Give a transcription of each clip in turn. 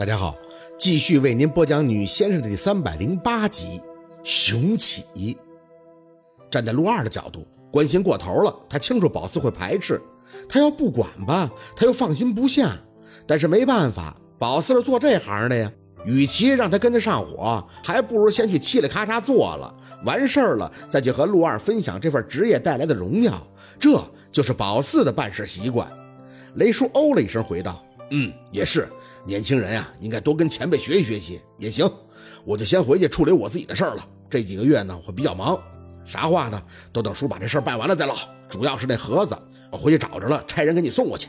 大家好，继续为您播讲《女先生》的第三百零八集。雄起，站在陆二的角度，关心过头了。他清楚宝四会排斥，他要不管吧，他又放心不下。但是没办法，宝四是做这行的呀。与其让他跟着上火，还不如先去嘁哩咔嚓做了，完事儿了再去和陆二分享这份职业带来的荣耀。这就是宝四的办事习惯。雷叔哦了一声，回道：“嗯，也是。年轻人呀，应该多跟前辈学习学习也行。我就先回去处理我自己的事儿了。这几个月呢，会比较忙。啥话呢？都等叔把这事儿办完了再唠。主要是那盒子，我回去找着了，差人给你送过去。”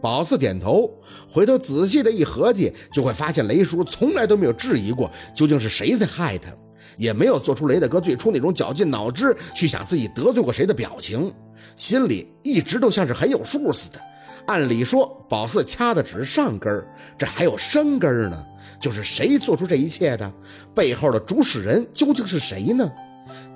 宝四点头，回头仔细的一合计，就会发现雷叔从来都没有质疑过究竟是谁在害他，也没有做出雷大哥最初那种绞尽脑汁去想自己得罪过谁的表情，心里一直都像是很有数似的。按理说，宝四掐的只是上根儿，这还有深根儿呢，就是谁做出这一切的，背后的主使人究竟是谁呢？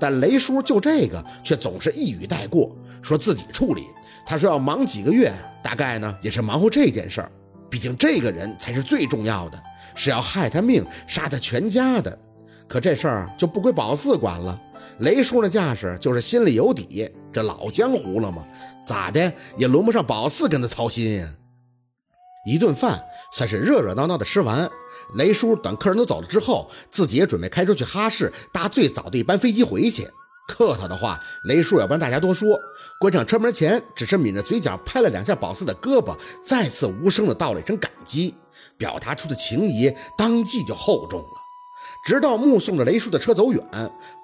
但雷叔就这个却总是一语带过，说自己处理。他说要忙几个月，大概呢也是忙活这件事儿。毕竟这个人才是最重要的，是要害他命、杀他全家的。可这事儿就不归宝四管了。雷叔那架势就是心里有底，这老江湖了嘛，咋的也轮不上宝四跟他操心呀。一顿饭算是热热闹闹的吃完，雷叔等客人都走了之后，自己也准备开车去哈市搭最早的一班飞机回去。客套的话，雷叔也不让大家多说。关上车门前，只是抿着嘴角拍了两下宝四的胳膊，再次无声的道了一声感激，表达出的情谊当即就厚重了。直到目送着雷叔的车走远，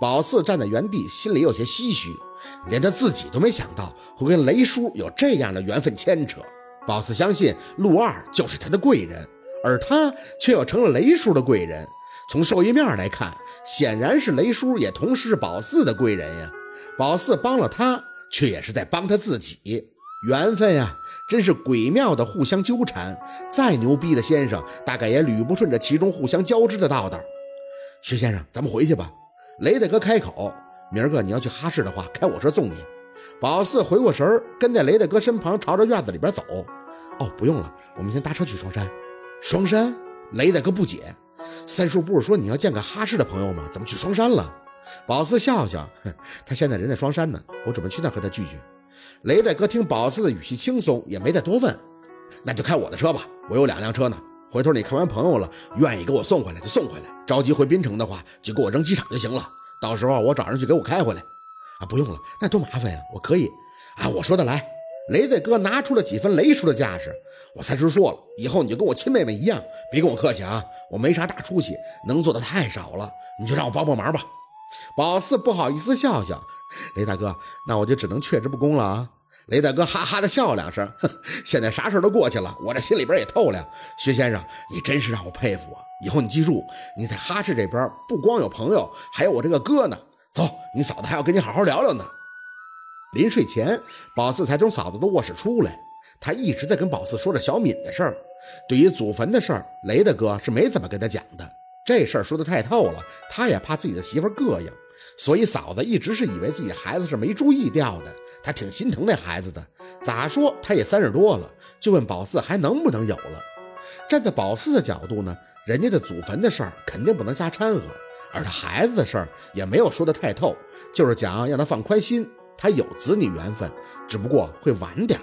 宝四站在原地，心里有些唏嘘，连他自己都没想到会跟雷叔有这样的缘分牵扯。宝四相信陆二就是他的贵人，而他却又成了雷叔的贵人。从受益面来看，显然是雷叔也同时是宝四的贵人呀。宝四帮了他，却也是在帮他自己。缘分呀，真是诡妙的互相纠缠。再牛逼的先生，大概也捋不顺这其中互相交织的道道。薛先生，咱们回去吧。雷大哥开口：“明儿个你要去哈市的话，开我车送你。”宝四回过神儿，跟在雷大哥身旁，朝着院子里边走。哦，不用了，我们先搭车去双山。双山？雷大哥不解。三叔不是说你要见个哈市的朋友吗？怎么去双山了？宝四笑笑，哼，他现在人在双山呢，我准备去那和他聚聚。雷大哥听宝四的语气轻松，也没再多问，那就开我的车吧，我有两辆车呢。回头你看完朋友了，愿意给我送回来就送回来，着急回滨城的话，就给我扔机场就行了。到时候我找人去给我开回来。啊，不用了，那多麻烦呀，我可以。啊，我说得来。雷子哥拿出了几分雷叔的架势，我三叔说了，以后你就跟我亲妹妹一样，别跟我客气啊，我没啥大出息，能做的太少了，你就让我帮帮忙吧。宝四不好意思笑笑，雷大哥，那我就只能却之不恭了啊。雷大哥哈哈的笑两声，现在啥事都过去了，我这心里边也透亮。薛先生，你真是让我佩服啊！以后你记住，你在哈市这边不光有朋友，还有我这个哥呢。走，你嫂子还要跟你好好聊聊呢。临睡前，宝四才从嫂子的卧室出来。他一直在跟宝四说着小敏的事儿。对于祖坟的事儿，雷大哥是没怎么跟他讲的。这事儿说的太透了，他也怕自己的媳妇膈应，所以嫂子一直是以为自己孩子是没注意掉的。他挺心疼那孩子的。咋说他也三十多了，就问宝四还能不能有了。站在宝四的角度呢，人家的祖坟的事儿肯定不能瞎掺和，而他孩子的事儿也没有说的太透，就是讲让他放宽心。他有子女缘分，只不过会晚点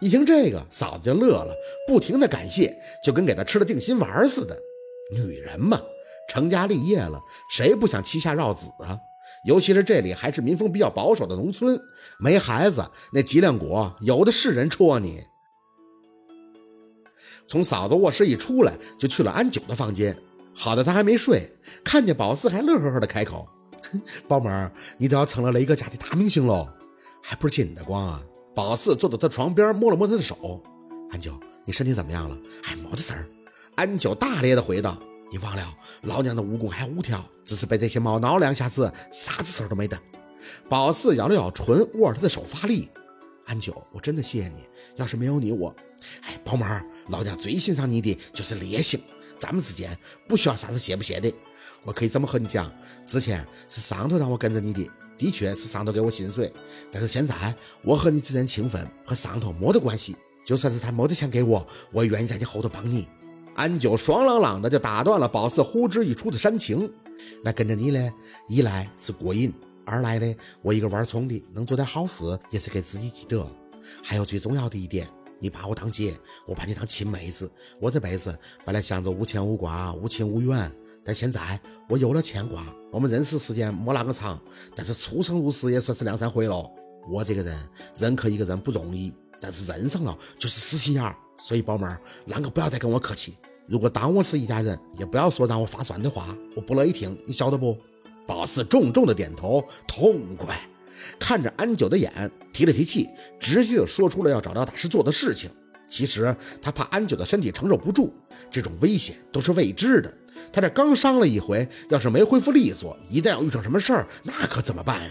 一听这个，嫂子就乐了，不停的感谢，就跟给他吃了定心丸似的。女人嘛，成家立业了，谁不想膝下绕子啊？尤其是这里还是民风比较保守的农村，没孩子，那脊梁骨有的是人戳你。从嫂子卧室一出来，就去了安九的房间。好在他还没睡，看见宝四还乐呵呵的开口。宝妹儿，你都要成了雷哥家的大明星喽，还不是借你的光啊！宝四坐到他床边，摸了摸他的手。安九，你身体怎么样了？哎，没得事儿。安九大咧的回道：“你忘了，老娘的武功还无条，只是被这些猫挠两下子，啥子事儿都没得。”宝四咬了咬唇，握着他的手发力。安九，我真的谢谢你，要是没有你，我……哎，宝妹，老娘最欣赏你的就是烈性，咱们之间不需要啥子谢不谢的。我可以这么和你讲，之前是上头让我跟着你的，的确是上头给我薪水。但是现在我和你之间情分和上头没得关系，就算是他没得钱给我，我也愿意在你后头帮你。安九爽朗朗的就打断了宝四呼之欲出的煽情。那跟着你嘞，一来是过瘾，二来嘞，我一个玩葱的，能做点好事也是给自己积德。还有最重要的一点，你把我当姐，我把你当亲妹子。我这辈子本来想着无牵无挂、无亲无怨，但现在我有了牵挂。我们认识时间没那么长，但是出生入死也算是两三回了。我这个人认可一个人不容易，但是认上了就是死心眼儿。所以宝妹儿，啷个不要再跟我客气。如果当我是一家人，也不要说让我发酸的话，我不乐意听，你晓得不？宝四重重的点头，痛快，看着安九的眼，提了提气，直接就说出了要找廖大师做的事情。其实他怕安九的身体承受不住，这种危险都是未知的。他这刚伤了一回，要是没恢复利索，一旦要遇上什么事儿，那可怎么办呀？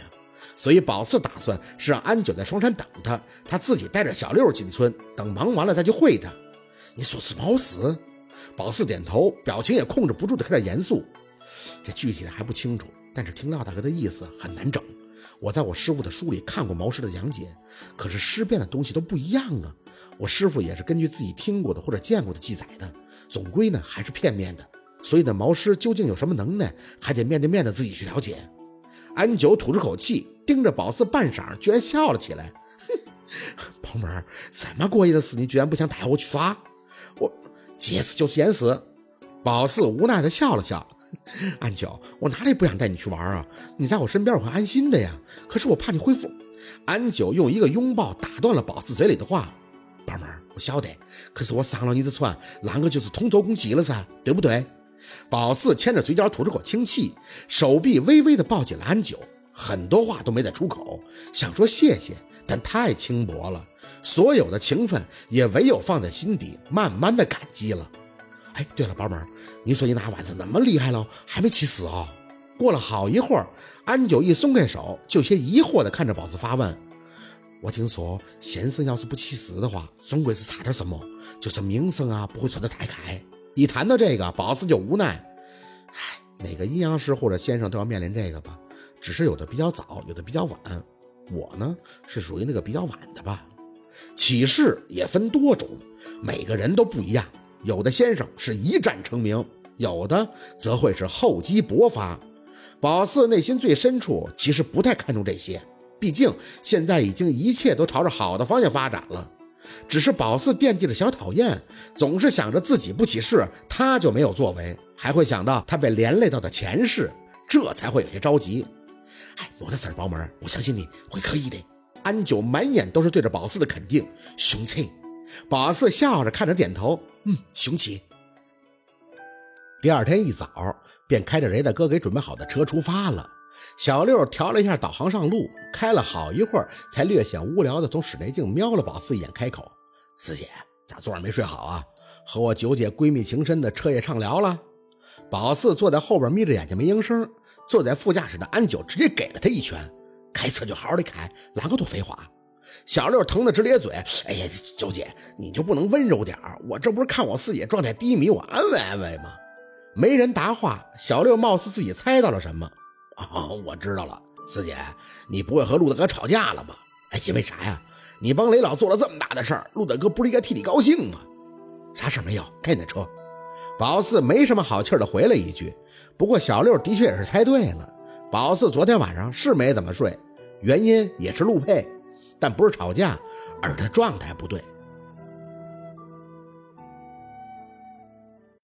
所以宝四打算是让安九在双山等他，他自己带着小六进村，等忙完了再去会他。你说是毛死？宝四点头，表情也控制不住的开始严肃。这具体的还不清楚，但是听廖大哥的意思很难整。我在我师傅的书里看过毛师的讲解，可是尸变的东西都不一样啊。我师傅也是根据自己听过的或者见过的记载的，总归呢还是片面的。所以呢，毛师究竟有什么能耐，还得面对面的自己去了解。安九吐出口气，盯着宝四半晌，居然笑了起来。哼，宝妹儿，这么过夜的事，你居然不想带我去耍？我。见死就是见死，宝四无奈的笑了笑。安九，我哪里不想带你去玩啊？你在我身边我会安心的呀。可是我怕你恢复。安九用一个拥抱打断了宝四嘴里的话。宝妹儿，我晓得，可是我上了你的船，啷个就是同舟共济了噻？对不对？宝四牵着嘴角吐着口清气，手臂微微的抱紧了安九，很多话都没再出口，想说谢谢，但太轻薄了。所有的情分也唯有放在心底，慢慢的感激了。哎，对了，宝贝儿，你说你那丸子那么厉害了，还没起死啊？过了好一会儿，安九一松开手，就些疑惑的看着宝四发问：“我听说先生要是不起死的话，总归是差点什么，就是名声啊不会传得太开。”一谈到这个，宝四就无奈：“唉，哪个阴阳师或者先生都要面临这个吧，只是有的比较早，有的比较晚。我呢，是属于那个比较晚的吧。”起势也分多种，每个人都不一样。有的先生是一战成名，有的则会是厚积薄发。宝四内心最深处其实不太看重这些，毕竟现在已经一切都朝着好的方向发展了。只是宝四惦记着小讨厌，总是想着自己不起事，他就没有作为，还会想到他被连累到的前世，这才会有些着急。哎，我的事儿，宝妹儿，我相信你会可以的。安九满眼都是对着宝四的肯定，雄起。宝四笑着看着点头，嗯，雄起。第二天一早，便开着雷大哥给准备好的车出发了。小六调了一下导航上路，开了好一会儿，才略显无聊的从室内镜瞄了宝四一眼，开口：“四姐，咋昨晚没睡好啊？和我九姐闺蜜情深的彻夜畅聊了？”宝四坐在后边眯着眼睛没应声，坐在副驾驶的安九直接给了他一拳。开车就好好的开，哪个多废话？小六疼得直咧嘴。哎呀，九姐，你就不能温柔点我这不是看我四姐状态低迷，我安慰安慰吗？没人答话。小六貌似自己猜到了什么。哦，我知道了，四姐，你不会和陆大哥吵架了吧？哎，因为啥呀？你帮雷老做了这么大的事儿，陆大哥不是应该替你高兴吗？啥事没有，开你的车。宝四没什么好气的回了一句。不过小六的确也是猜对了。宝四昨天晚上是没怎么睡。原因也是陆佩，但不是吵架，而是他状态不对。